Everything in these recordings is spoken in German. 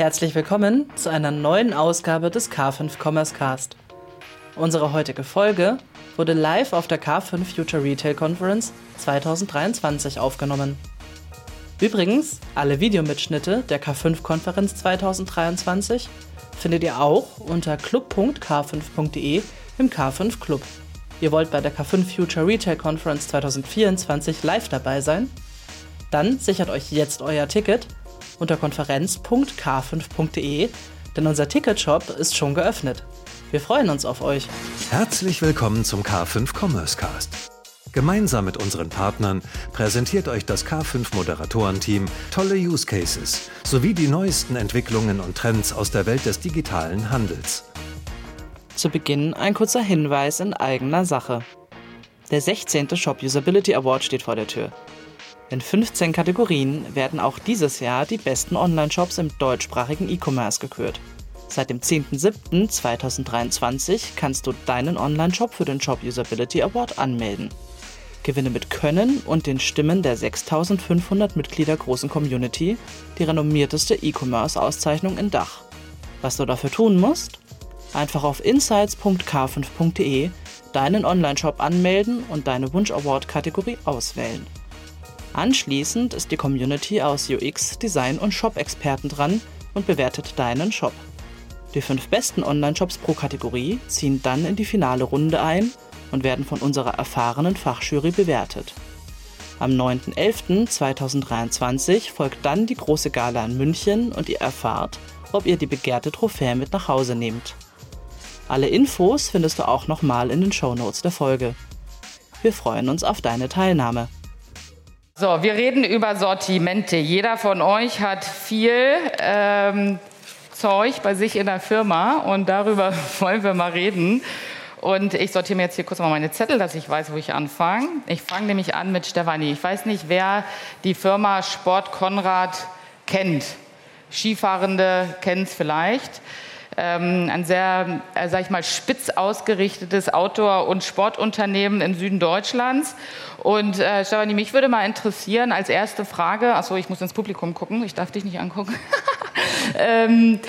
Herzlich willkommen zu einer neuen Ausgabe des K5 Commerce Cast. Unsere heutige Folge wurde live auf der K5 Future Retail Conference 2023 aufgenommen. Übrigens, alle Videomitschnitte der K5-Konferenz 2023 findet ihr auch unter club.k5.de im K5 Club. Ihr wollt bei der K5 Future Retail Conference 2024 live dabei sein? Dann sichert euch jetzt euer Ticket unter konferenz.k5.de, denn unser Ticketshop ist schon geöffnet. Wir freuen uns auf euch. Herzlich willkommen zum K5 Commerce Cast. Gemeinsam mit unseren Partnern präsentiert euch das K5 Moderatorenteam tolle Use Cases sowie die neuesten Entwicklungen und Trends aus der Welt des digitalen Handels. Zu Beginn ein kurzer Hinweis in eigener Sache. Der 16. Shop Usability Award steht vor der Tür. In 15 Kategorien werden auch dieses Jahr die besten Online-Shops im deutschsprachigen E-Commerce gekürt. Seit dem 10.07.2023 kannst du deinen Online-Shop für den Shop Usability Award anmelden. Gewinne mit Können und den Stimmen der 6500 Mitglieder großen Community die renommierteste E-Commerce-Auszeichnung in Dach. Was du dafür tun musst? Einfach auf insights.k5.de deinen Online-Shop anmelden und deine Wunsch-Award-Kategorie auswählen. Anschließend ist die Community aus UX, Design und Shop-Experten dran und bewertet deinen Shop. Die fünf besten Online-Shops pro Kategorie ziehen dann in die finale Runde ein und werden von unserer erfahrenen Fachjury bewertet. Am 9.11.2023 folgt dann die große Gala in München und ihr erfahrt, ob ihr die begehrte Trophäe mit nach Hause nehmt. Alle Infos findest du auch nochmal in den Shownotes der Folge. Wir freuen uns auf deine Teilnahme. So, wir reden über Sortimente. Jeder von euch hat viel ähm, Zeug bei sich in der Firma und darüber wollen wir mal reden. Und ich sortiere mir jetzt hier kurz mal meine Zettel, dass ich weiß, wo ich anfange. Ich fange nämlich an mit Stefanie. Ich weiß nicht, wer die Firma Sport Konrad kennt. Skifahrende kennen es vielleicht ähm, ein sehr, äh, sag ich mal, spitz ausgerichtetes Outdoor- und Sportunternehmen im Süden Deutschlands. Und äh, Stefanie, mich würde mal interessieren, als erste Frage, achso, ich muss ins Publikum gucken, ich darf dich nicht angucken. ähm,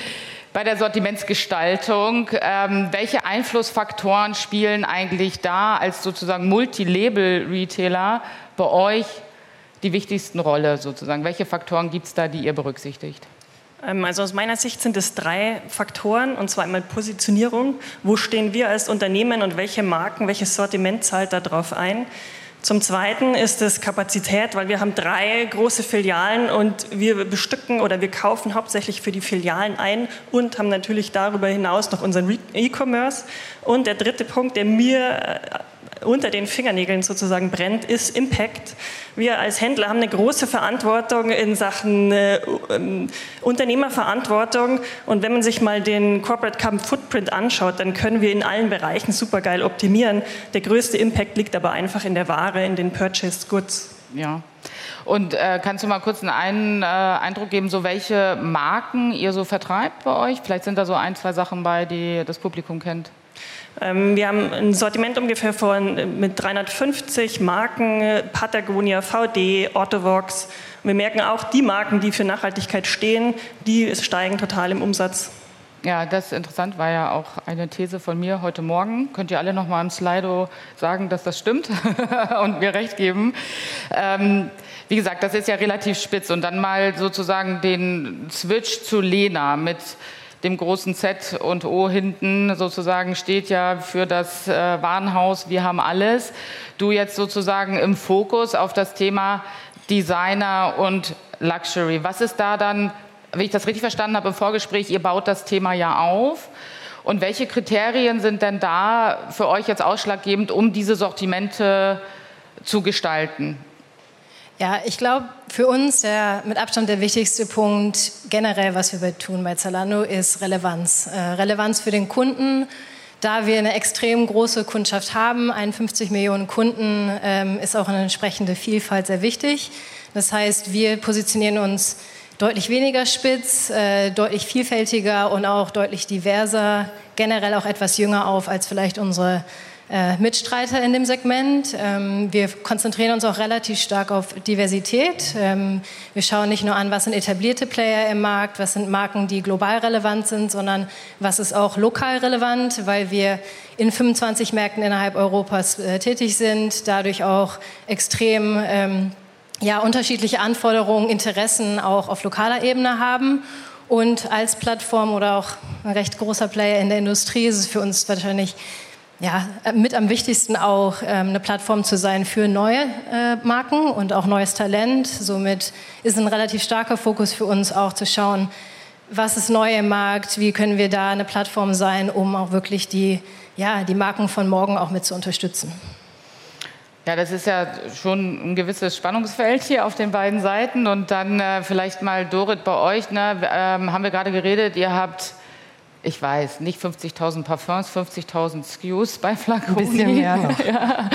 bei der Sortimentsgestaltung, ähm, welche Einflussfaktoren spielen eigentlich da als sozusagen Multilabel-Retailer bei euch die wichtigsten Rolle sozusagen? Welche Faktoren gibt es da, die ihr berücksichtigt? Ähm, also aus meiner Sicht sind es drei Faktoren, und zwar einmal Positionierung. Wo stehen wir als Unternehmen und welche Marken, welches Sortiment zahlt darauf ein? Zum Zweiten ist es Kapazität, weil wir haben drei große Filialen und wir bestücken oder wir kaufen hauptsächlich für die Filialen ein und haben natürlich darüber hinaus noch unseren E-Commerce. Und der dritte Punkt, der mir äh, unter den Fingernägeln sozusagen brennt, ist Impact. Wir als Händler haben eine große Verantwortung in Sachen äh, ähm, Unternehmerverantwortung. Und wenn man sich mal den Corporate Carbon Footprint anschaut, dann können wir in allen Bereichen supergeil optimieren. Der größte Impact liegt aber einfach in der Ware, in den Purchased Goods. Ja. Und äh, kannst du mal kurz einen äh, Eindruck geben, so welche Marken ihr so vertreibt bei euch? Vielleicht sind da so ein, zwei Sachen bei, die das Publikum kennt. Ähm, wir haben ein Sortiment ungefähr von äh, mit 350 Marken, Patagonia, VD, Ottovox. Wir merken auch, die Marken, die für Nachhaltigkeit stehen, die steigen total im Umsatz. Ja, das ist interessant, war ja auch eine These von mir heute Morgen. Könnt ihr alle noch mal im Slido sagen, dass das stimmt und mir recht geben. Ähm, wie gesagt, das ist ja relativ spitz. Und dann mal sozusagen den Switch zu Lena mit dem großen Z und O hinten sozusagen steht ja für das äh, Warenhaus, wir haben alles. Du jetzt sozusagen im Fokus auf das Thema Designer und Luxury. Was ist da dann, wenn ich das richtig verstanden habe im Vorgespräch, ihr baut das Thema ja auf. Und welche Kriterien sind denn da für euch jetzt ausschlaggebend, um diese Sortimente zu gestalten? Ja, ich glaube, für uns der mit Abstand der wichtigste Punkt generell, was wir tun bei Zalando, ist Relevanz. Äh, Relevanz für den Kunden. Da wir eine extrem große Kundschaft haben, 51 Millionen Kunden, ähm, ist auch eine entsprechende Vielfalt sehr wichtig. Das heißt, wir positionieren uns deutlich weniger spitz, äh, deutlich vielfältiger und auch deutlich diverser, generell auch etwas jünger auf als vielleicht unsere äh, Mitstreiter in dem Segment. Ähm, wir konzentrieren uns auch relativ stark auf Diversität. Ähm, wir schauen nicht nur an, was sind etablierte Player im Markt, was sind Marken, die global relevant sind, sondern was ist auch lokal relevant, weil wir in 25 Märkten innerhalb Europas äh, tätig sind, dadurch auch extrem ähm, ja, unterschiedliche Anforderungen, Interessen auch auf lokaler Ebene haben. Und als Plattform oder auch ein recht großer Player in der Industrie ist es für uns wahrscheinlich ja, mit am wichtigsten auch ähm, eine Plattform zu sein für neue äh, Marken und auch neues Talent. Somit ist ein relativ starker Fokus für uns auch zu schauen, was ist neu im Markt, wie können wir da eine Plattform sein, um auch wirklich die, ja, die Marken von morgen auch mit zu unterstützen. Ja, das ist ja schon ein gewisses Spannungsfeld hier auf den beiden Seiten. Und dann äh, vielleicht mal, Dorit, bei euch, ne, ähm, haben wir gerade geredet, ihr habt ich weiß, nicht 50.000 Parfums, 50.000 SKUs bei Flaconi. Ein bisschen mehr noch. ja.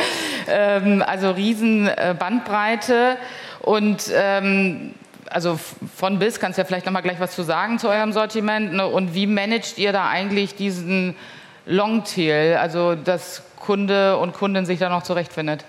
ähm, also riesen äh, Bandbreite und ähm, also von bis kannst du ja vielleicht noch mal gleich was zu sagen zu eurem Sortiment ne? und wie managt ihr da eigentlich diesen Longtail, also dass Kunde und Kundin sich da noch zurechtfindet?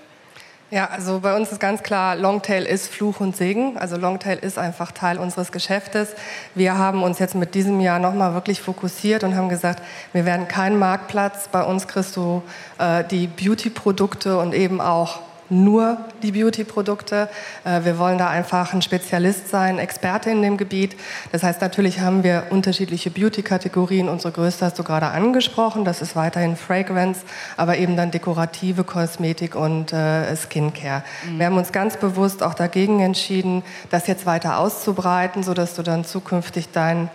Ja, also bei uns ist ganz klar, Longtail ist Fluch und Segen. Also Longtail ist einfach Teil unseres Geschäftes. Wir haben uns jetzt mit diesem Jahr nochmal wirklich fokussiert und haben gesagt, wir werden keinen Marktplatz. Bei uns kriegst du äh, die Beauty-Produkte und eben auch nur die Beauty-Produkte. Äh, wir wollen da einfach ein Spezialist sein, Experte in dem Gebiet. Das heißt, natürlich haben wir unterschiedliche Beauty-Kategorien. Unsere größte hast du gerade angesprochen. Das ist weiterhin Fragrance, aber eben dann dekorative Kosmetik und äh, Skincare. Mhm. Wir haben uns ganz bewusst auch dagegen entschieden, das jetzt weiter auszubreiten, sodass du dann zukünftig dein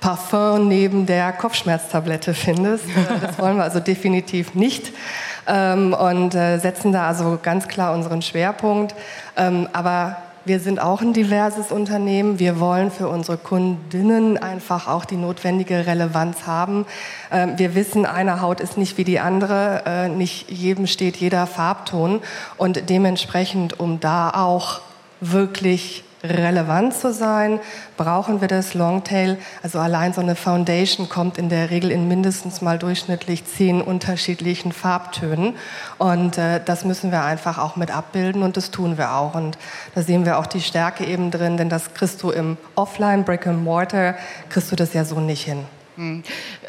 Parfum neben der Kopfschmerztablette findest. Äh, das wollen wir also definitiv nicht ähm, und äh, setzen da also ganz klar unseren Schwerpunkt. Ähm, aber wir sind auch ein diverses Unternehmen. Wir wollen für unsere Kundinnen einfach auch die notwendige Relevanz haben. Ähm, wir wissen, eine Haut ist nicht wie die andere. Äh, nicht jedem steht jeder Farbton. Und dementsprechend, um da auch wirklich relevant zu sein, brauchen wir das Longtail. Also allein so eine Foundation kommt in der Regel in mindestens mal durchschnittlich zehn unterschiedlichen Farbtönen. Und äh, das müssen wir einfach auch mit abbilden und das tun wir auch. Und da sehen wir auch die Stärke eben drin, denn das kriegst du im Offline Brick and Mortar, kriegst du das ja so nicht hin. Hm.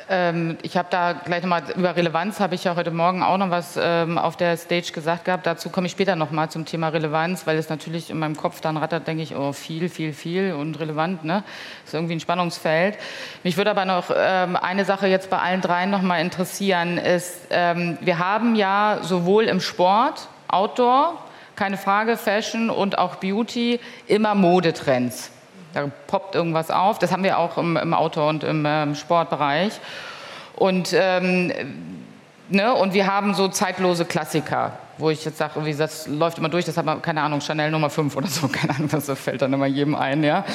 Ähm, ich habe da gleich nochmal über Relevanz, habe ich ja heute Morgen auch noch was ähm, auf der Stage gesagt gehabt. Dazu komme ich später nochmal zum Thema Relevanz, weil es natürlich in meinem Kopf dann rattert, denke ich, oh, viel, viel, viel und relevant. Ne? Ist irgendwie ein Spannungsfeld. Mich würde aber noch ähm, eine Sache jetzt bei allen dreien nochmal interessieren, ist, wir haben ja sowohl im Sport, Outdoor, keine Frage, Fashion und auch Beauty, immer Modetrends. Da poppt irgendwas auf. Das haben wir auch im, im Auto- und im ähm, Sportbereich. Und, ähm, ne, und wir haben so zeitlose Klassiker, wo ich jetzt sage, das läuft immer durch, das hat man, keine Ahnung, Chanel Nummer 5 oder so, keine Ahnung, das fällt dann immer jedem ein. Ja.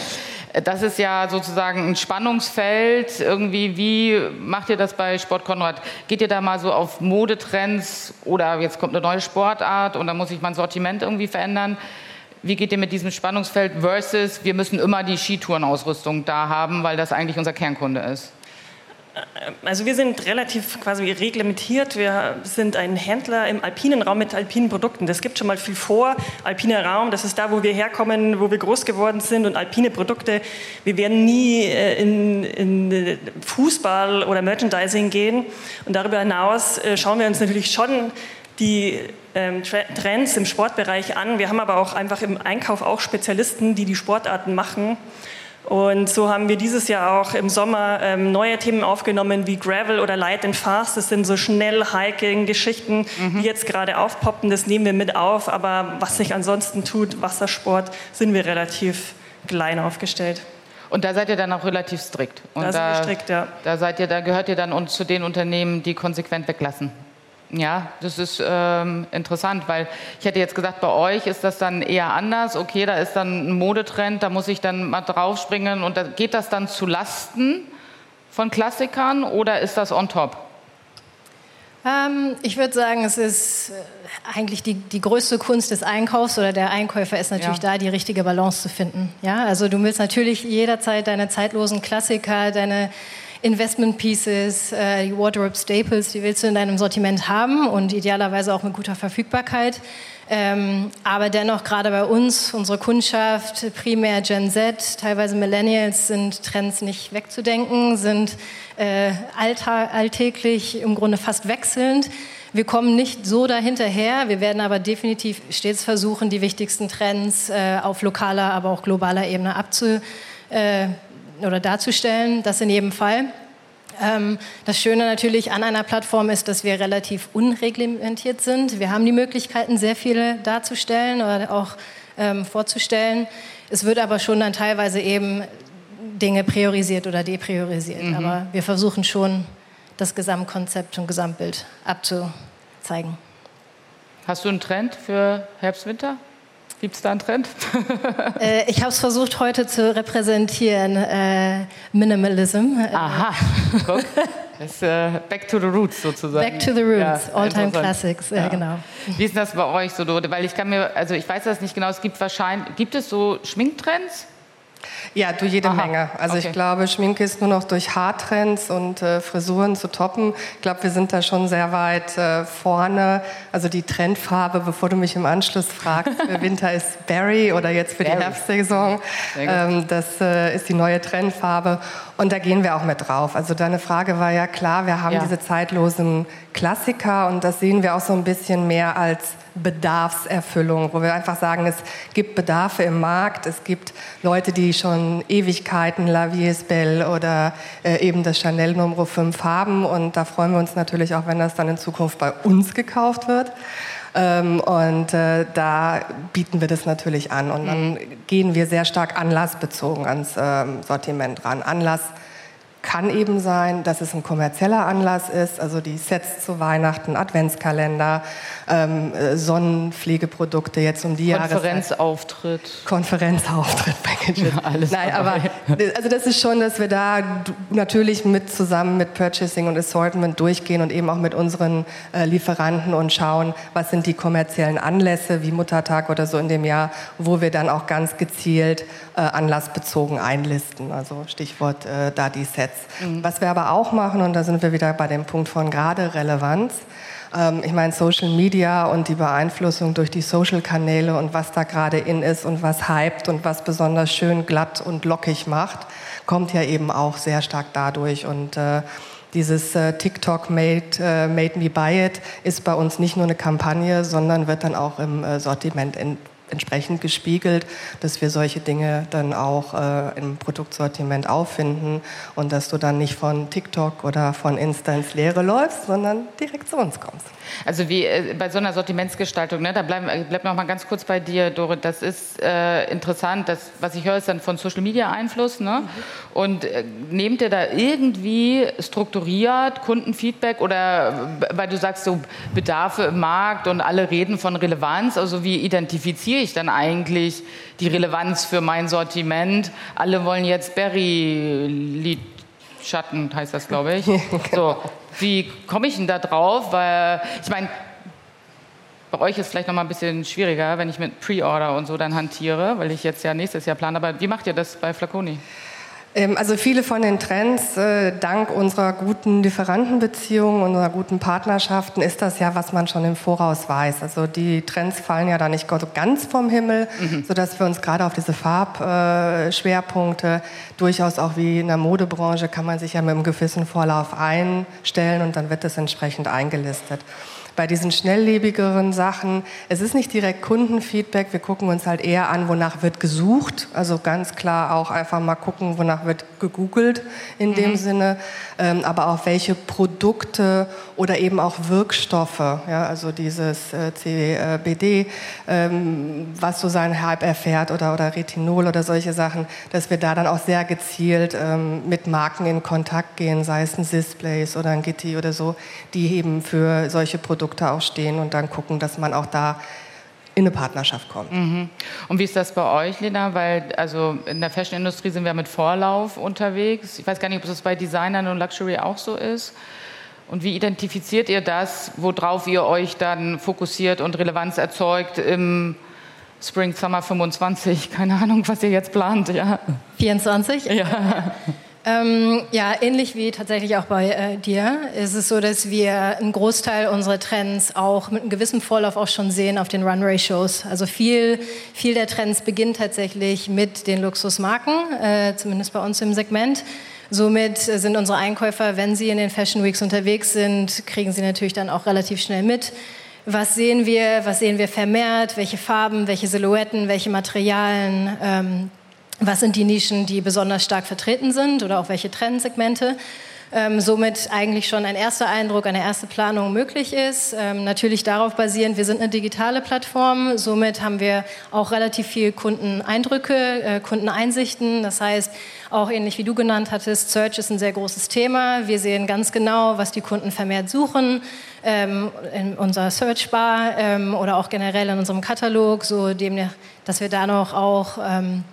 Das ist ja sozusagen ein Spannungsfeld. Irgendwie, wie macht ihr das bei Sport Konrad? Geht ihr da mal so auf Modetrends oder jetzt kommt eine neue Sportart und da muss ich mein Sortiment irgendwie verändern? Wie geht ihr mit diesem Spannungsfeld versus wir müssen immer die Skitourenausrüstung da haben, weil das eigentlich unser Kernkunde ist? Also wir sind relativ quasi reglementiert. Wir sind ein Händler im alpinen Raum mit alpinen Produkten. Das gibt schon mal viel vor. Alpiner Raum, das ist da, wo wir herkommen, wo wir groß geworden sind und alpine Produkte. Wir werden nie äh, in, in Fußball oder Merchandising gehen. Und darüber hinaus äh, schauen wir uns natürlich schon die ähm, Trends im Sportbereich an. Wir haben aber auch einfach im Einkauf auch Spezialisten, die die Sportarten machen. Und so haben wir dieses Jahr auch im Sommer ähm, neue Themen aufgenommen wie Gravel oder Light and Fast. Das sind so schnell Hiking-Geschichten, mhm. die jetzt gerade aufpoppen. Das nehmen wir mit auf. Aber was sich ansonsten tut, Wassersport, sind wir relativ klein aufgestellt. Und da seid ihr dann auch relativ strikt. Und da, da, strikt, ja. da seid ihr, da gehört ihr dann zu den Unternehmen, die konsequent weglassen. Ja, das ist ähm, interessant, weil ich hätte jetzt gesagt, bei euch ist das dann eher anders. Okay, da ist dann ein Modetrend, da muss ich dann mal draufspringen und da, geht das dann zu Lasten von Klassikern oder ist das on top? Ähm, ich würde sagen, es ist äh, eigentlich die, die größte Kunst des Einkaufs oder der Einkäufer ist natürlich ja. da, die richtige Balance zu finden. Ja, also du willst natürlich jederzeit deine zeitlosen Klassiker, deine Investment Pieces, äh, die Wardrobe Staples, die willst du in deinem Sortiment haben und idealerweise auch mit guter Verfügbarkeit. Ähm, aber dennoch gerade bei uns, unsere Kundschaft, primär Gen Z, teilweise Millennials, sind Trends nicht wegzudenken, sind äh, alltäglich im Grunde fast wechselnd. Wir kommen nicht so dahinterher. Wir werden aber definitiv stets versuchen, die wichtigsten Trends äh, auf lokaler, aber auch globaler Ebene abzu äh, oder darzustellen. Das in jedem Fall. Ähm, das Schöne natürlich an einer Plattform ist, dass wir relativ unreglementiert sind. Wir haben die Möglichkeiten, sehr viele darzustellen oder auch ähm, vorzustellen. Es wird aber schon dann teilweise eben Dinge priorisiert oder depriorisiert. Mhm. Aber wir versuchen schon, das Gesamtkonzept und Gesamtbild abzuzeigen. Hast du einen Trend für Herbst, Winter? Gibt es da einen Trend? äh, ich habe es versucht heute zu repräsentieren, äh, Minimalism. Aha, guck. Das ist äh, Back to the Roots sozusagen. Back to the Roots, ja, All-Time Classics, ja. genau. Wie ist das bei euch so, Weil ich kann mir, also ich weiß das nicht genau, es gibt wahrscheinlich, gibt es so Schminktrends? Ja, du jede Aha. Menge. Also okay. ich glaube, Schminke ist nur noch durch Haartrends und äh, Frisuren zu toppen. Ich glaube, wir sind da schon sehr weit äh, vorne. Also die Trendfarbe, bevor du mich im Anschluss fragst, für Winter ist Berry oder jetzt für Berry. die Herbstsaison. Ähm, das äh, ist die neue Trendfarbe. Und da gehen wir auch mit drauf. Also deine Frage war ja klar, wir haben ja. diese zeitlosen Klassiker und das sehen wir auch so ein bisschen mehr als Bedarfserfüllung, wo wir einfach sagen, es gibt Bedarfe im Markt, es gibt Leute, die schon Ewigkeiten La Vie est Belle oder äh, eben das Chanel Nummer 5 haben und da freuen wir uns natürlich auch, wenn das dann in Zukunft bei uns gekauft wird. Ähm, und äh, da bieten wir das natürlich an und dann mhm. gehen wir sehr stark anlassbezogen ans ähm, Sortiment ran. Anlass kann eben sein, dass es ein kommerzieller Anlass ist, also die Sets zu Weihnachten, Adventskalender, ähm, äh, Sonnenpflegeprodukte jetzt um die Jahreszeit. Konferenzauftritt. Konferenzauftritt, Package. Ja, alles Nein, dabei. aber also das ist schon, dass wir da natürlich mit zusammen mit Purchasing und Assortment durchgehen und eben auch mit unseren äh, Lieferanten und schauen, was sind die kommerziellen Anlässe wie Muttertag oder so in dem Jahr, wo wir dann auch ganz gezielt äh, anlassbezogen einlisten. Also Stichwort äh, da die Sets. Mhm. Was wir aber auch machen, und da sind wir wieder bei dem Punkt von gerade Relevanz, ähm, ich meine, Social Media und die Beeinflussung durch die Social-Kanäle und was da gerade in ist und was hypt und was besonders schön glatt und lockig macht, kommt ja eben auch sehr stark dadurch. Und äh, dieses äh, TikTok made, äh, made Me Buy It ist bei uns nicht nur eine Kampagne, sondern wird dann auch im äh, Sortiment entsprechend gespiegelt, dass wir solche Dinge dann auch äh, im Produktsortiment auffinden und dass du dann nicht von TikTok oder von Insta ins Leere läufst, sondern direkt zu uns kommst. Also wie äh, bei so einer Sortimentsgestaltung, ne, da bleiben äh, bleib noch mal ganz kurz bei dir, Dorit. Das ist äh, interessant. Das, was ich höre, ist dann von Social Media Einfluss. Ne? Mhm. Und äh, nehmt ihr da irgendwie strukturiert Kundenfeedback oder weil du sagst so Bedarfe im Markt und alle reden von Relevanz. Also wie identifiziere ich dann eigentlich die Relevanz für mein Sortiment? Alle wollen jetzt Berry Schatten heißt das, glaube ich. So, wie komme ich denn da drauf? Weil ich meine, bei euch ist es vielleicht noch mal ein bisschen schwieriger, wenn ich mit Pre-Order und so dann hantiere, weil ich jetzt ja nächstes Jahr plane. Aber wie macht ihr das bei Flaconi? Ähm, also viele von den Trends, äh, dank unserer guten Lieferantenbeziehungen, unserer guten Partnerschaften, ist das ja, was man schon im Voraus weiß. Also die Trends fallen ja da nicht ganz vom Himmel, mhm. sodass wir uns gerade auf diese Farbschwerpunkte durchaus auch wie in der Modebranche kann man sich ja mit einem gewissen Vorlauf einstellen und dann wird das entsprechend eingelistet bei diesen schnelllebigeren Sachen, es ist nicht direkt Kundenfeedback, wir gucken uns halt eher an, wonach wird gesucht. Also ganz klar auch einfach mal gucken, wonach wird gegoogelt in mhm. dem Sinne, ähm, aber auch welche Produkte oder eben auch Wirkstoffe, ja, also dieses äh, CBD, ähm, was so seinen Hype erfährt oder, oder Retinol oder solche Sachen, dass wir da dann auch sehr gezielt ähm, mit Marken in Kontakt gehen, sei es ein Sysplace oder ein Gitti oder so, die eben für solche Produkte auch stehen und dann gucken, dass man auch da in eine Partnerschaft kommt. Mhm. Und wie ist das bei euch, Lena? Weil also in der Fashion-Industrie sind wir mit Vorlauf unterwegs. Ich weiß gar nicht, ob das bei Designern und Luxury auch so ist. Und wie identifiziert ihr das, worauf ihr euch dann fokussiert und Relevanz erzeugt im Spring Summer 25? Keine Ahnung, was ihr jetzt plant, ja. 24? Ja. Ähm, ja, ähnlich wie tatsächlich auch bei äh, dir ist es so, dass wir einen Großteil unserer Trends auch mit einem gewissen Vorlauf auch schon sehen auf den Runway-Shows. Also viel, viel der Trends beginnt tatsächlich mit den Luxusmarken, äh, zumindest bei uns im Segment. Somit sind unsere Einkäufer, wenn sie in den Fashion Weeks unterwegs sind, kriegen sie natürlich dann auch relativ schnell mit. Was sehen wir? Was sehen wir vermehrt? Welche Farben? Welche Silhouetten? Welche Materialien? Ähm, was sind die Nischen, die besonders stark vertreten sind oder auch welche Trendsegmente. Ähm, somit eigentlich schon ein erster Eindruck, eine erste Planung möglich ist. Ähm, natürlich darauf basierend, wir sind eine digitale Plattform, somit haben wir auch relativ viel Kundeneindrücke, äh, Kundeneinsichten. Das heißt, auch ähnlich wie du genannt hattest, Search ist ein sehr großes Thema. Wir sehen ganz genau, was die Kunden vermehrt suchen ähm, in unserer Search Bar ähm, oder auch generell in unserem Katalog, so dem, dass wir da noch auch ähm,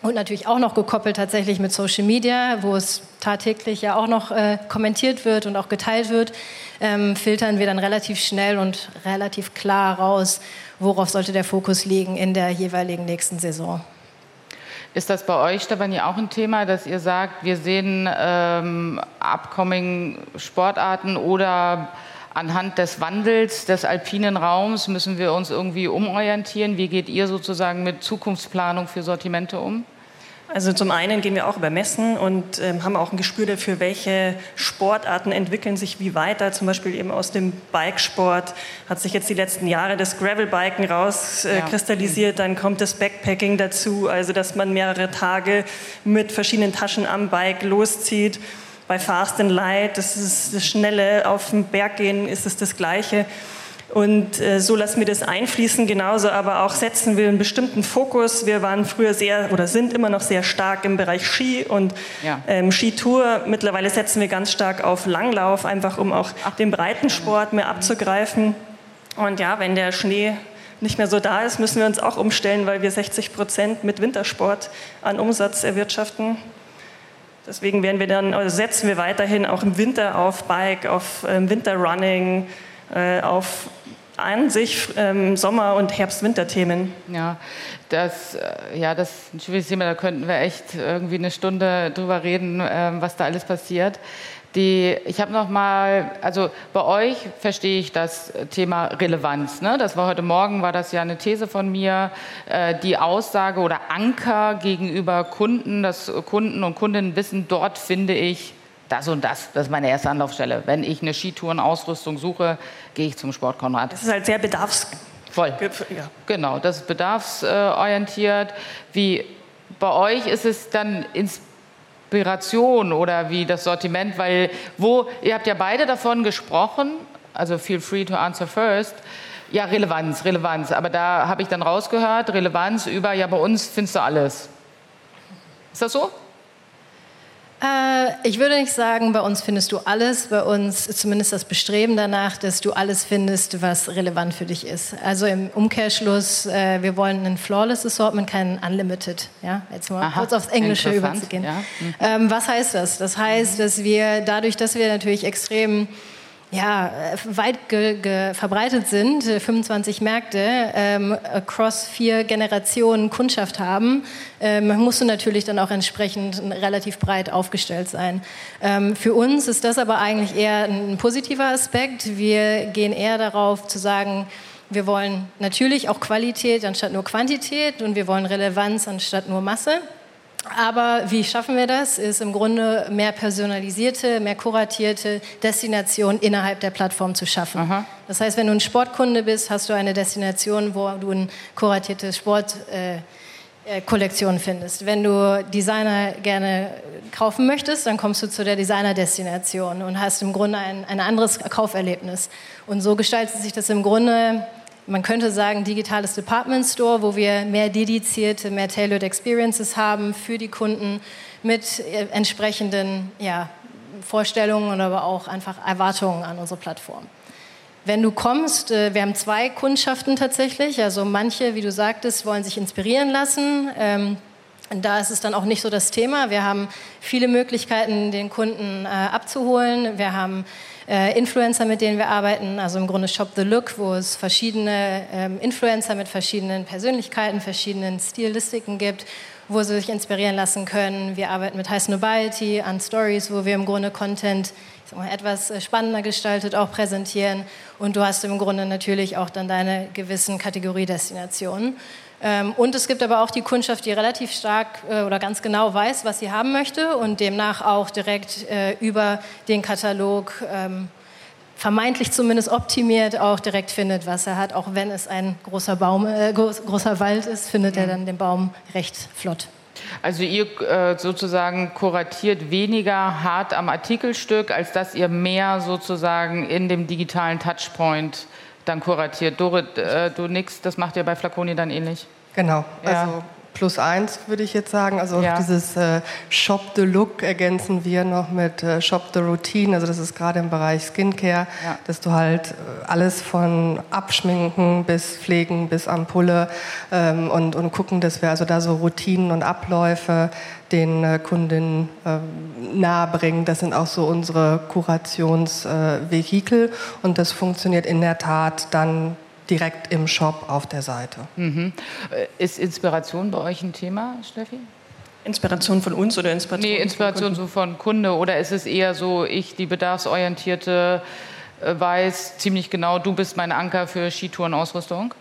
und natürlich auch noch gekoppelt tatsächlich mit Social Media, wo es tagtäglich ja auch noch äh, kommentiert wird und auch geteilt wird, ähm, filtern wir dann relativ schnell und relativ klar raus, worauf sollte der Fokus liegen in der jeweiligen nächsten Saison. Ist das bei euch, Stefanie, auch ein Thema, dass ihr sagt, wir sehen ähm, upcoming Sportarten oder anhand des Wandels des alpinen Raums müssen wir uns irgendwie umorientieren. Wie geht ihr sozusagen mit Zukunftsplanung für Sortimente um? Also zum einen gehen wir auch über Messen und ähm, haben auch ein Gespür dafür, welche Sportarten entwickeln sich wie weiter. Zum Beispiel eben aus dem Bikesport hat sich jetzt die letzten Jahre das Gravelbiken rauskristallisiert. Äh, ja. Dann kommt das Backpacking dazu, also dass man mehrere Tage mit verschiedenen Taschen am Bike loszieht bei Fast and Light, das ist das Schnelle auf den Berg gehen, ist es das Gleiche. Und äh, so lassen wir das einfließen, genauso aber auch setzen wir einen bestimmten Fokus. Wir waren früher sehr oder sind immer noch sehr stark im Bereich Ski und ja. ähm, Skitour. Mittlerweile setzen wir ganz stark auf Langlauf, einfach um auch Ach. den Breitensport mehr abzugreifen. Und ja, wenn der Schnee nicht mehr so da ist, müssen wir uns auch umstellen, weil wir 60 Prozent mit Wintersport an Umsatz erwirtschaften. Deswegen werden wir dann, also setzen wir weiterhin auch im Winter auf Bike, auf ähm, Winterrunning, äh, auf an sich ähm, Sommer- und Herbst-Winter-Themen. Ja, das, äh, ja, das ist ein schwieriges Thema. Da könnten wir echt irgendwie eine Stunde drüber reden, äh, was da alles passiert. Die, ich habe noch mal, also bei euch verstehe ich das Thema Relevanz. Ne? Das war heute Morgen, war das ja eine These von mir, äh, die Aussage oder Anker gegenüber Kunden, dass Kunden und Kundinnen wissen, dort finde ich das und das. Das ist meine erste Anlaufstelle. Wenn ich eine Skitourenausrüstung suche, gehe ich zum Sportkonrad. Das ist halt sehr bedarfs... Voll. Ja. Genau, das ist bedarfsorientiert. Wie bei euch ist es dann ins Inspiration oder wie das Sortiment, weil wo, ihr habt ja beide davon gesprochen, also feel free to answer first, ja, Relevanz, Relevanz. Aber da habe ich dann rausgehört, Relevanz über, ja, bei uns findest du alles. Ist das so? Äh, ich würde nicht sagen, bei uns findest du alles. Bei uns ist zumindest das Bestreben danach, dass du alles findest, was relevant für dich ist. Also im Umkehrschluss, äh, wir wollen ein flawless Assortment, kein unlimited. Ja, jetzt mal Aha, kurz aufs Englische überzugehen. Ja. Mhm. Ähm, was heißt das? Das heißt, dass wir dadurch, dass wir natürlich extrem ja, weit ge, ge verbreitet sind, 25 äh, Märkte, ähm, across vier Generationen Kundschaft haben, ähm, musst du natürlich dann auch entsprechend relativ breit aufgestellt sein. Ähm, für uns ist das aber eigentlich eher ein positiver Aspekt. Wir gehen eher darauf zu sagen, wir wollen natürlich auch Qualität anstatt nur Quantität und wir wollen Relevanz anstatt nur Masse. Aber wie schaffen wir das? Ist im Grunde mehr personalisierte, mehr kuratierte Destinationen innerhalb der Plattform zu schaffen. Aha. Das heißt, wenn du ein Sportkunde bist, hast du eine Destination, wo du eine kuratierte Sportkollektion äh, äh findest. Wenn du Designer gerne kaufen möchtest, dann kommst du zu der Designer-Destination und hast im Grunde ein, ein anderes Kauferlebnis. Und so gestaltet sich das im Grunde man könnte sagen, digitales Department Store, wo wir mehr dedizierte, mehr tailored Experiences haben für die Kunden mit äh, entsprechenden ja, Vorstellungen und aber auch einfach Erwartungen an unsere Plattform. Wenn du kommst, äh, wir haben zwei Kundschaften tatsächlich, also manche, wie du sagtest, wollen sich inspirieren lassen. Ähm, da ist es dann auch nicht so das Thema. Wir haben viele Möglichkeiten, den Kunden äh, abzuholen. Wir haben äh, Influencer, mit denen wir arbeiten, also im Grunde Shop the Look, wo es verschiedene ähm, Influencer mit verschiedenen Persönlichkeiten, verschiedenen Stilistiken gibt wo sie sich inspirieren lassen können. Wir arbeiten mit High Snobiety an Stories, wo wir im Grunde Content mal, etwas äh, spannender gestaltet auch präsentieren. Und du hast im Grunde natürlich auch dann deine gewissen Kategoriedestinationen. Ähm, und es gibt aber auch die Kundschaft, die relativ stark äh, oder ganz genau weiß, was sie haben möchte und demnach auch direkt äh, über den Katalog ähm, vermeintlich zumindest optimiert auch direkt findet, was er hat. Auch wenn es ein großer Baum, äh, großer Wald ist, findet er dann den Baum recht flott. Also ihr äh, sozusagen kuratiert weniger hart am Artikelstück, als dass ihr mehr sozusagen in dem digitalen Touchpoint dann kuratiert. Dorit, äh, du nix, das macht ihr bei Flaconi dann ähnlich? Genau. Ja. Also plus eins, würde ich jetzt sagen. Also ja. dieses äh, Shop the Look ergänzen wir noch mit äh, Shop the Routine. Also das ist gerade im Bereich Skincare, ja. dass du halt äh, alles von Abschminken bis Pflegen bis Ampulle ähm, und, und gucken, dass wir also da so Routinen und Abläufe den äh, Kundinnen äh, nahebringen. Das sind auch so unsere Kurationsvehikel äh, und das funktioniert in der Tat dann direkt im Shop auf der Seite. Mhm. Äh, ist Inspiration bei euch ein Thema, Steffi? Inspiration von uns oder Inspiration? Nee, Inspiration von so von Kunde oder ist es eher so, ich, die bedarfsorientierte, äh, weiß ziemlich genau, du bist mein Anker für Skitourenausrüstung?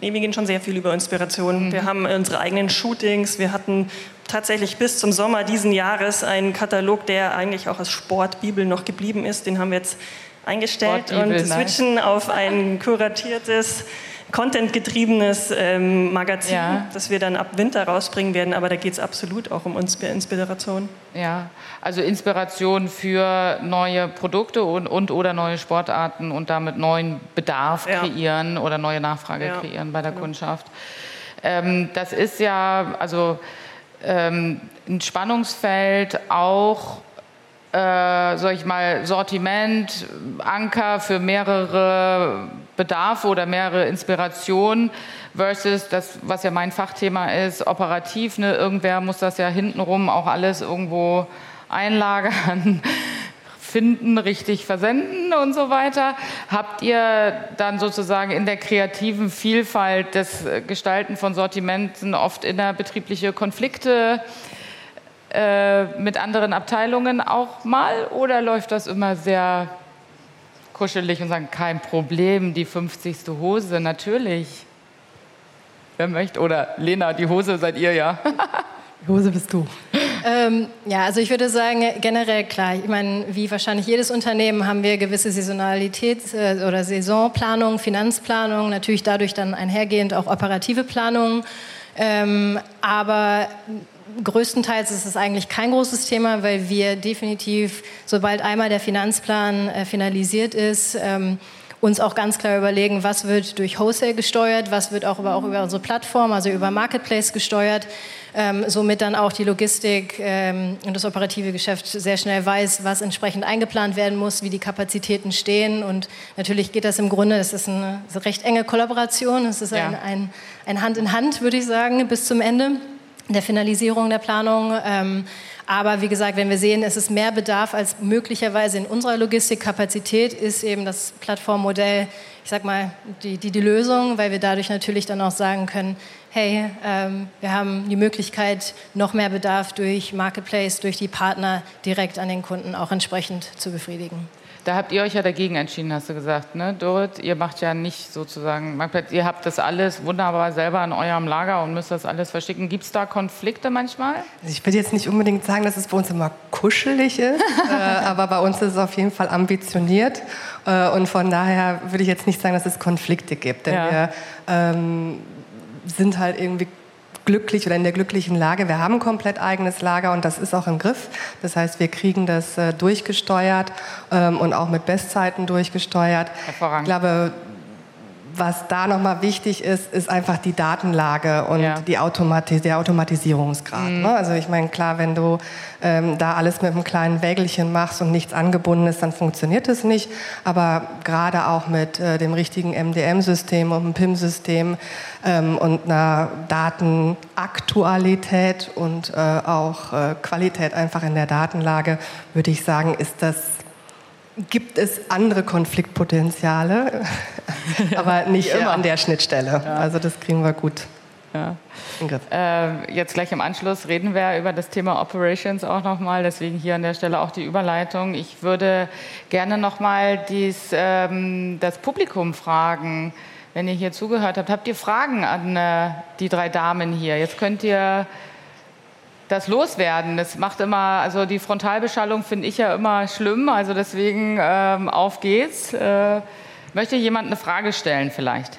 Nee, wir gehen schon sehr viel über Inspiration. Mhm. Wir haben unsere eigenen Shootings. Wir hatten tatsächlich bis zum Sommer diesen Jahres einen Katalog, der eigentlich auch als Sportbibel noch geblieben ist. Den haben wir jetzt eingestellt und switchen nice. auf ein kuratiertes, contentgetriebenes ähm, Magazin, ja. das wir dann ab Winter rausbringen werden. Aber da geht es absolut auch um Inspiration. Ja, also Inspiration für neue Produkte und, und oder neue Sportarten und damit neuen Bedarf ja. kreieren oder neue Nachfrage ja. kreieren bei der genau. Kundschaft. Ähm, das ist ja also ähm, ein Spannungsfeld auch äh, sag ich mal, Sortiment, Anker für mehrere Bedarfe oder mehrere Inspirationen versus das, was ja mein Fachthema ist, operativ. Ne? Irgendwer muss das ja hintenrum auch alles irgendwo einlagern, finden, richtig versenden und so weiter. Habt ihr dann sozusagen in der kreativen Vielfalt des Gestalten von Sortimenten oft innerbetriebliche Konflikte? Äh, mit anderen Abteilungen auch mal oder läuft das immer sehr kuschelig und sagen, kein Problem, die 50. Hose, natürlich. Wer möchte? Oder Lena, die Hose seid ihr ja. die Hose bist du. Ähm, ja, also ich würde sagen, generell klar. Ich meine, wie wahrscheinlich jedes Unternehmen haben wir gewisse Saisonalität äh, oder Saisonplanung, Finanzplanung, natürlich dadurch dann einhergehend auch operative Planung. Ähm, aber größtenteils ist es eigentlich kein großes Thema, weil wir definitiv, sobald einmal der Finanzplan äh, finalisiert ist, ähm, uns auch ganz klar überlegen, was wird durch Wholesale gesteuert, was wird auch über, auch über unsere Plattform, also über Marketplace gesteuert, ähm, somit dann auch die Logistik ähm, und das operative Geschäft sehr schnell weiß, was entsprechend eingeplant werden muss, wie die Kapazitäten stehen und natürlich geht das im Grunde, es ist eine, eine recht enge Kollaboration, es ist ja. ein, ein, ein Hand in Hand, würde ich sagen, bis zum Ende der Finalisierung der Planung. Ähm, aber wie gesagt, wenn wir sehen, es ist mehr Bedarf als möglicherweise in unserer Logistikkapazität, ist eben das Plattformmodell, ich sag mal, die, die, die Lösung, weil wir dadurch natürlich dann auch sagen können, hey, ähm, wir haben die Möglichkeit, noch mehr Bedarf durch Marketplace, durch die Partner direkt an den Kunden auch entsprechend zu befriedigen. Da habt ihr euch ja dagegen entschieden, hast du gesagt, ne, Dorit? Ihr macht ja nicht sozusagen ihr habt das alles wunderbar selber in eurem Lager und müsst das alles verschicken. Gibt es da Konflikte manchmal? Also ich würde jetzt nicht unbedingt sagen, dass es bei uns immer kuschelig ist, äh, aber bei uns ist es auf jeden Fall ambitioniert äh, und von daher würde ich jetzt nicht sagen, dass es Konflikte gibt, denn ja. wir ähm, sind halt irgendwie glücklich oder in der glücklichen Lage. Wir haben ein komplett eigenes Lager und das ist auch im Griff. Das heißt, wir kriegen das äh, durchgesteuert ähm, und auch mit Bestzeiten durchgesteuert. Hervorragend. Ich glaube, was da nochmal wichtig ist, ist einfach die Datenlage und ja. die Automatis der Automatisierungsgrad. Mhm. Ne? Also ich meine, klar, wenn du ähm, da alles mit einem kleinen Wägelchen machst und nichts angebunden ist, dann funktioniert es nicht. Aber gerade auch mit äh, dem richtigen MDM-System und dem PIM-System ähm, und einer Datenaktualität und äh, auch äh, Qualität einfach in der Datenlage, würde ich sagen, ist das gibt es andere Konfliktpotenziale, aber nicht immer an der Schnittstelle. Ja. Also das kriegen wir gut Ja. Äh, jetzt gleich im Anschluss reden wir über das Thema Operations auch nochmal, deswegen hier an der Stelle auch die Überleitung. Ich würde gerne nochmal ähm, das Publikum fragen, wenn ihr hier zugehört habt. Habt ihr Fragen an äh, die drei Damen hier? Jetzt könnt ihr das loswerden. Das macht immer, also die Frontalbeschallung finde ich ja immer schlimm, also deswegen ähm, auf geht's. Äh, möchte jemand eine Frage stellen vielleicht?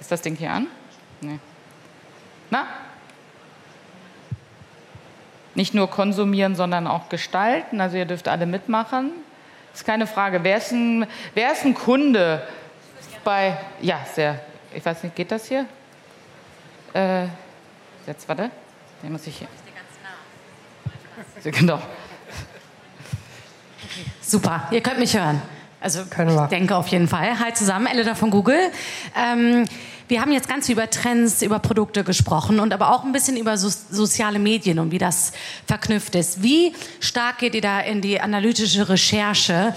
Ist das Ding hier an? Nee. Na? Nicht nur konsumieren, sondern auch gestalten. Also ihr dürft alle mitmachen. Das ist keine Frage. Wer ist ein, wer ist ein Kunde bei... Ja, sehr... Ich weiß nicht, geht das hier? Äh, jetzt, warte. Den muss ich hier... Genau. Super, ihr könnt mich hören. Also Können wir. ich denke auf jeden Fall. Hi zusammen, Elida von Google. Ähm, wir haben jetzt ganz über Trends, über Produkte gesprochen und aber auch ein bisschen über so soziale Medien und wie das verknüpft ist. Wie stark geht ihr da in die analytische Recherche?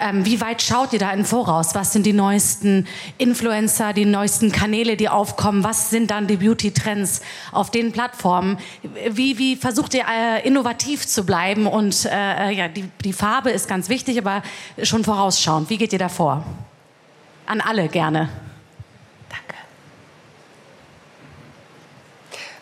Ähm, wie weit schaut ihr da in Voraus? Was sind die neuesten Influencer, die neuesten Kanäle, die aufkommen? Was sind dann die Beauty-Trends auf den Plattformen? Wie, wie versucht ihr äh, innovativ zu bleiben? Und äh, ja, die, die Farbe ist ganz wichtig, aber schon vorausschauend. Wie geht ihr da vor? An alle gerne.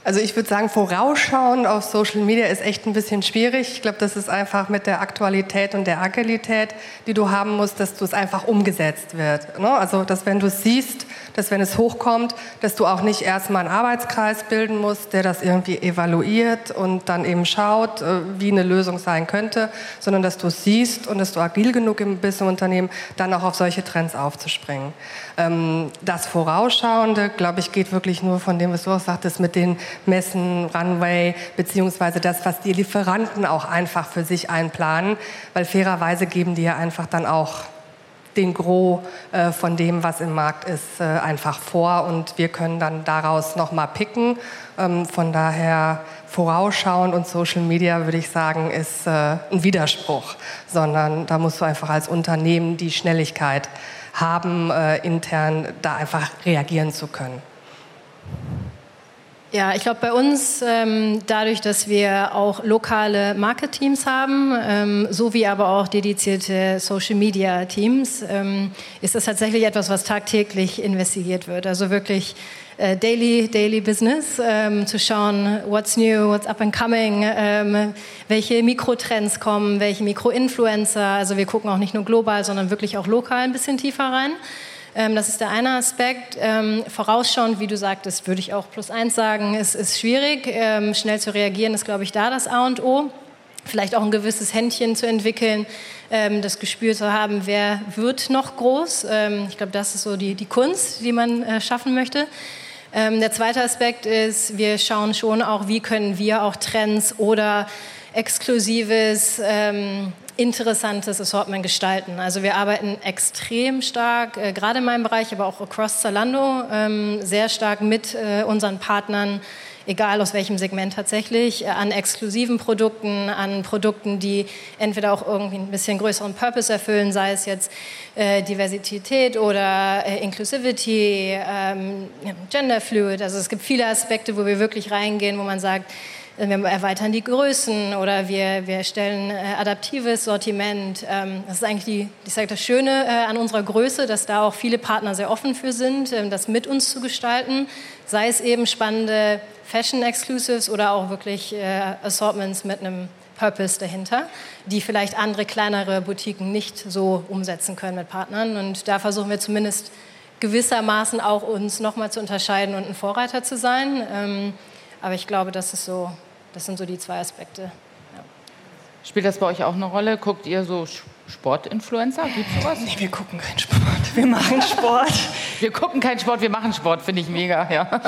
Also ich würde sagen, vorausschauen auf Social Media ist echt ein bisschen schwierig. Ich glaube, das ist einfach mit der Aktualität und der Agilität, die du haben musst, dass du es einfach umgesetzt wird. Ne? Also, dass wenn du es siehst, dass wenn es hochkommt, dass du auch nicht erstmal einen Arbeitskreis bilden musst, der das irgendwie evaluiert und dann eben schaut, äh, wie eine Lösung sein könnte, sondern dass du es siehst und dass du agil genug bist im Unternehmen, dann auch auf solche Trends aufzuspringen. Ähm, das Vorausschauende, glaube ich, geht wirklich nur von dem, was du auch sagtest, mit den Messen, Runway, beziehungsweise das, was die Lieferanten auch einfach für sich einplanen, weil fairerweise geben die ja einfach dann auch den Gros äh, von dem, was im Markt ist, äh, einfach vor und wir können dann daraus nochmal picken. Ähm, von daher vorausschauen und Social Media, würde ich sagen, ist äh, ein Widerspruch, sondern da musst du einfach als Unternehmen die Schnelligkeit haben, äh, intern da einfach reagieren zu können. Ja, ich glaube, bei uns, ähm, dadurch, dass wir auch lokale Market-Teams haben, ähm, sowie aber auch dedizierte Social-Media-Teams, ähm, ist das tatsächlich etwas, was tagtäglich investigiert wird. Also wirklich äh, Daily, Daily Business, ähm, zu schauen, what's new, what's up and coming, ähm, welche Mikrotrends kommen, welche Mikroinfluencer. Also wir gucken auch nicht nur global, sondern wirklich auch lokal ein bisschen tiefer rein. Ähm, das ist der eine Aspekt. Ähm, vorausschauend, wie du sagtest, würde ich auch plus eins sagen, es ist schwierig. Ähm, schnell zu reagieren ist, glaube ich, da das A und O. Vielleicht auch ein gewisses Händchen zu entwickeln, das Gespür zu haben, wer wird noch groß. ich glaube, das ist so die, die Kunst, die man äh, schaffen möchte. der zweite Aspekt ist, wir schauen schon auch, wie können wir auch Trends oder exklusives interessantes Assortment gestalten. Also wir arbeiten extrem stark, äh, gerade in meinem Bereich, aber auch across Zalando, ähm, sehr stark mit äh, unseren Partnern, egal aus welchem Segment tatsächlich, äh, an exklusiven Produkten, an Produkten, die entweder auch irgendwie ein bisschen größeren Purpose erfüllen, sei es jetzt äh, Diversität oder äh, Inclusivity, ähm, Gender Fluid. Also es gibt viele Aspekte, wo wir wirklich reingehen, wo man sagt, wir erweitern die Größen oder wir, wir stellen äh, adaptives Sortiment. Ähm, das ist eigentlich die, ich sage das Schöne äh, an unserer Größe, dass da auch viele Partner sehr offen für sind, ähm, das mit uns zu gestalten. Sei es eben spannende Fashion Exclusives oder auch wirklich äh, Assortments mit einem Purpose dahinter, die vielleicht andere kleinere Boutiquen nicht so umsetzen können mit Partnern. Und da versuchen wir zumindest gewissermaßen auch uns nochmal zu unterscheiden und ein Vorreiter zu sein. Ähm, aber ich glaube, das ist so das sind so die zwei Aspekte. Ja. Spielt das bei euch auch eine Rolle? Guckt ihr so Sportinfluencer? Gibt es sowas? Nee, wir gucken keinen Sport. Wir machen Sport. wir gucken keinen Sport, wir machen Sport, finde ich mega. Ja.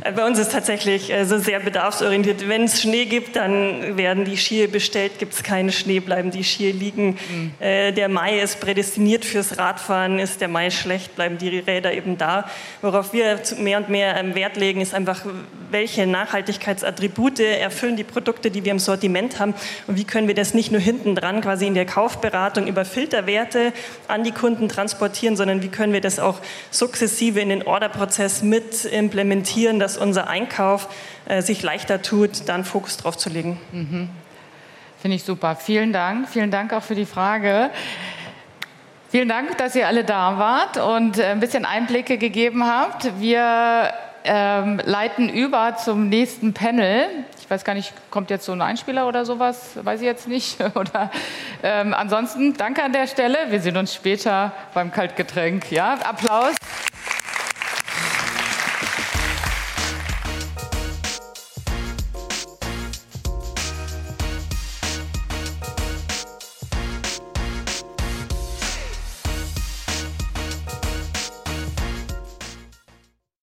Äh, bei uns ist tatsächlich also sehr bedarfsorientiert. Wenn es Schnee gibt, dann werden die Skier bestellt. Gibt es keinen Schnee, bleiben die Skier liegen. Mhm. Äh, der Mai ist prädestiniert fürs Radfahren. Ist der Mai schlecht, bleiben die Räder eben da. Worauf wir mehr und mehr ähm, Wert legen, ist einfach, welche Nachhaltigkeitsattribute erfüllen die Produkte, die wir im Sortiment haben und wie können wir das nicht nur hinten dran quasi in der Kaufberatung Beratung über Filterwerte an die Kunden transportieren, sondern wie können wir das auch sukzessive in den Orderprozess mit implementieren, dass unser Einkauf äh, sich leichter tut, dann Fokus drauf zu legen. Mhm. Finde ich super. Vielen Dank. Vielen Dank auch für die Frage. Vielen Dank, dass ihr alle da wart und äh, ein bisschen Einblicke gegeben habt. Wir ähm, leiten über zum nächsten Panel. Ich weiß gar nicht, kommt jetzt so ein Einspieler oder sowas? Weiß ich jetzt nicht. oder, ähm, ansonsten danke an der Stelle. Wir sehen uns später beim Kaltgetränk. Ja, Applaus